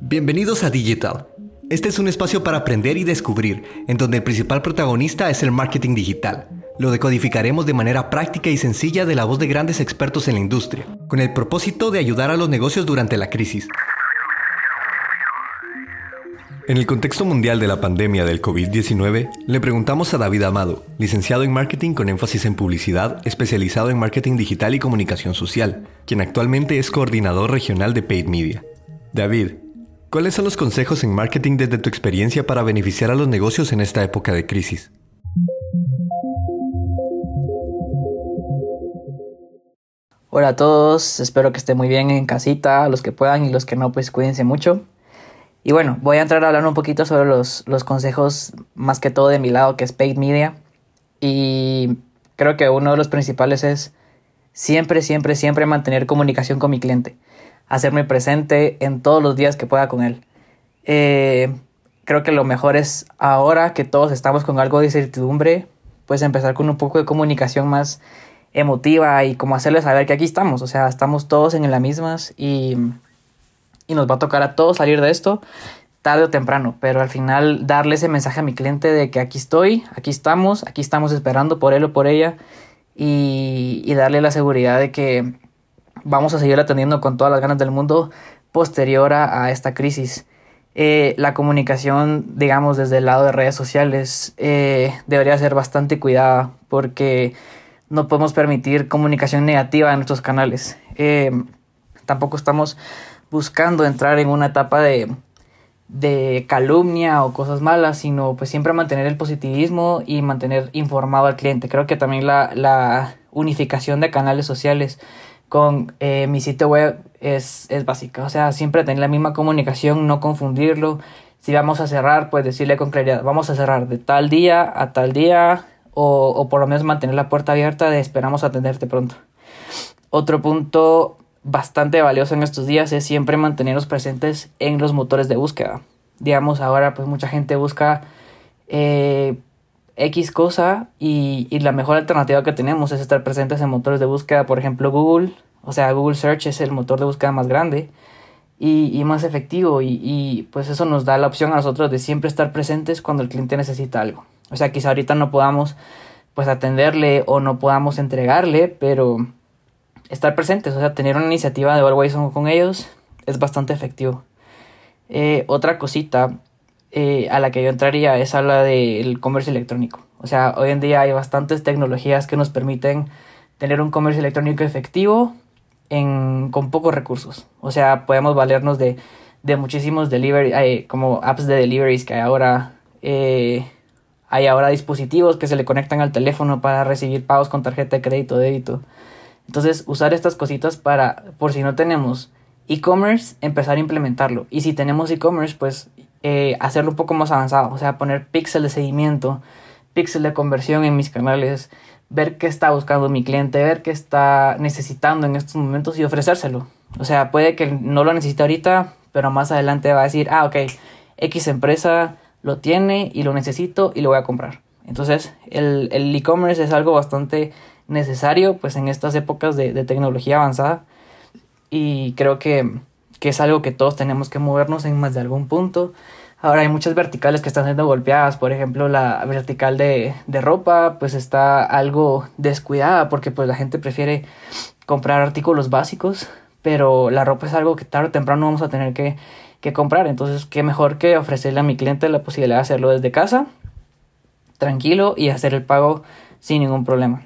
Bienvenidos a Digital. Este es un espacio para aprender y descubrir, en donde el principal protagonista es el marketing digital. Lo decodificaremos de manera práctica y sencilla de la voz de grandes expertos en la industria, con el propósito de ayudar a los negocios durante la crisis. En el contexto mundial de la pandemia del COVID-19, le preguntamos a David Amado, licenciado en marketing con énfasis en publicidad, especializado en marketing digital y comunicación social, quien actualmente es coordinador regional de Paid Media. David, ¿Cuáles son los consejos en marketing desde tu experiencia para beneficiar a los negocios en esta época de crisis? Hola a todos, espero que estén muy bien en casita, los que puedan y los que no, pues cuídense mucho. Y bueno, voy a entrar a hablar un poquito sobre los, los consejos, más que todo de mi lado, que es Paid Media. Y creo que uno de los principales es siempre, siempre, siempre mantener comunicación con mi cliente hacerme presente en todos los días que pueda con él. Eh, creo que lo mejor es ahora que todos estamos con algo de incertidumbre, pues empezar con un poco de comunicación más emotiva y como hacerle saber que aquí estamos, o sea, estamos todos en las mismas y, y nos va a tocar a todos salir de esto tarde o temprano, pero al final darle ese mensaje a mi cliente de que aquí estoy, aquí estamos, aquí estamos esperando por él o por ella y, y darle la seguridad de que vamos a seguir atendiendo con todas las ganas del mundo posterior a, esta crisis. Eh, la comunicación, digamos, desde el lado de redes sociales eh, debería ser bastante cuidada porque no podemos permitir comunicación negativa en nuestros canales. Eh, tampoco estamos buscando entrar en una etapa de, de calumnia o cosas malas, sino pues siempre mantener el positivismo y mantener informado al cliente. Creo que también la, la unificación de canales sociales con eh, mi sitio web es, es básica. O sea, siempre tener la misma comunicación, no confundirlo. Si vamos a cerrar, pues decirle con claridad, vamos a cerrar de tal día a tal día o, o por lo menos mantener la puerta abierta de esperamos atenderte pronto. Otro punto bastante valioso en estos días es siempre mantenernos presentes en los motores de búsqueda. Digamos, ahora pues mucha gente busca eh, X cosa y, la mejor alternativa que tenemos es estar presentes en motores de búsqueda, por ejemplo Google, o sea, Google Search es el motor de búsqueda más grande y, más efectivo y, y, pues eso nos da la opción a nosotros de siempre estar presentes cuando el cliente necesita algo. O sea, quizá ahorita no podamos pues atenderle o no podamos entregarle, pero estar presentes, o sea, tener una iniciativa de Always con ellos es bastante efectivo. Eh, otra cosita eh, a la que yo entraría es a la del comercio electrónico. O sea, hoy en día hay bastantes tecnologías que nos permiten tener un comercio electrónico efectivo en, con pocos recursos. O sea, podemos valernos de, de muchísimos delivery, hay como apps de deliveries que hay ahora. Eh, hay ahora dispositivos que se le conectan al teléfono para recibir pagos con tarjeta de crédito débito. Entonces, usar estas cositas para, por si no tenemos e-commerce, empezar a implementarlo. Y si tenemos e-commerce, pues eh, hacerlo un poco más avanzado, o sea, poner píxel de seguimiento, píxel de conversión en mis canales, ver qué está buscando mi cliente, ver qué está necesitando en estos momentos y ofrecérselo. O sea, puede que no lo necesite ahorita, pero más adelante va a decir, ah, ok, X empresa lo tiene y lo necesito y lo voy a comprar. Entonces, el e-commerce es algo bastante necesario, pues en estas épocas de, tecnología avanzada. Y creo que que es algo que todos tenemos que movernos en más de algún punto. Ahora hay muchas verticales que están siendo golpeadas, por ejemplo la vertical de, de, ropa pues está algo descuidada porque pues la gente prefiere comprar artículos básicos, pero la ropa es algo que tarde o temprano vamos a tener que, que comprar, entonces qué mejor que ofrecerle a mi cliente la posibilidad de hacerlo desde casa, tranquilo y hacer el pago sin ningún problema.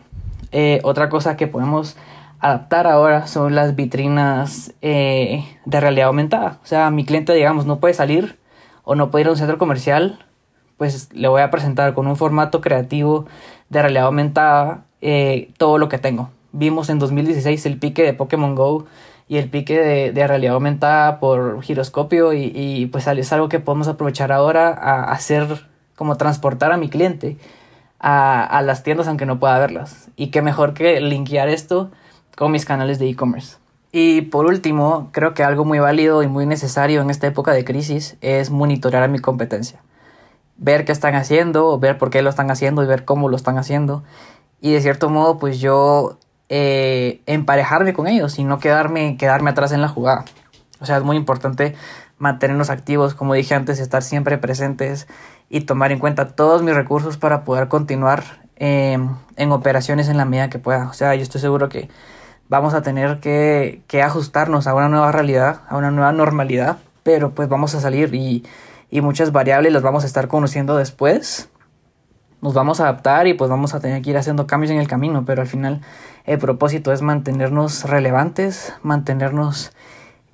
Eh, otra cosa que podemos adaptar ahora son las vitrinas eh, de realidad aumentada. O sea, mi cliente, digamos, no puede salir o no puede ir a un centro comercial, pues le voy a presentar con un formato creativo de realidad aumentada eh, todo lo que tengo. Vimos en 2016 el pique de Pokémon Go y el pique de, realidad aumentada por giroscopio y, y, pues es algo que podemos aprovechar ahora a hacer como transportar a mi cliente a, las tiendas aunque no pueda verlas. Y qué mejor que linkear esto con mis canales de e-commerce. Y por último, creo que algo muy válido y muy necesario en esta época de crisis es monitorear a mi competencia. Ver qué están haciendo, ver por qué lo están haciendo y ver cómo lo están haciendo. Y de cierto modo, pues yo eh, emparejarme con ellos y no quedarme, quedarme atrás en la jugada. O sea, es muy importante mantenernos activos, como dije antes, estar siempre presentes y tomar en cuenta todos mis recursos para poder continuar eh, en operaciones en la medida que pueda. O sea, yo estoy seguro que vamos a tener que, que, ajustarnos a una nueva realidad, a una nueva normalidad, pero pues vamos a salir y, y muchas variables las vamos a estar conociendo después. Nos vamos a adaptar y pues vamos a tener que ir haciendo cambios en el camino, pero al final el propósito es mantenernos relevantes, mantenernos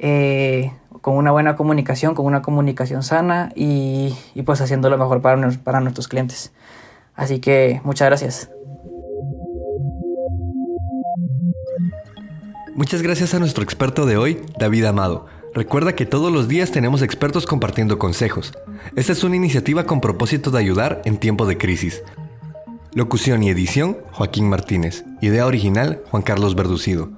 eh, con una buena comunicación, con una comunicación sana y, y pues haciendo lo mejor para, para nuestros clientes. Así que muchas gracias. Muchas gracias a nuestro experto de hoy, David Amado. Recuerda que todos los días tenemos expertos compartiendo consejos. Esta es una iniciativa con propósito de ayudar en tiempo de crisis. Locución y edición, Joaquín Martínez. Idea original, Juan Carlos Verducido.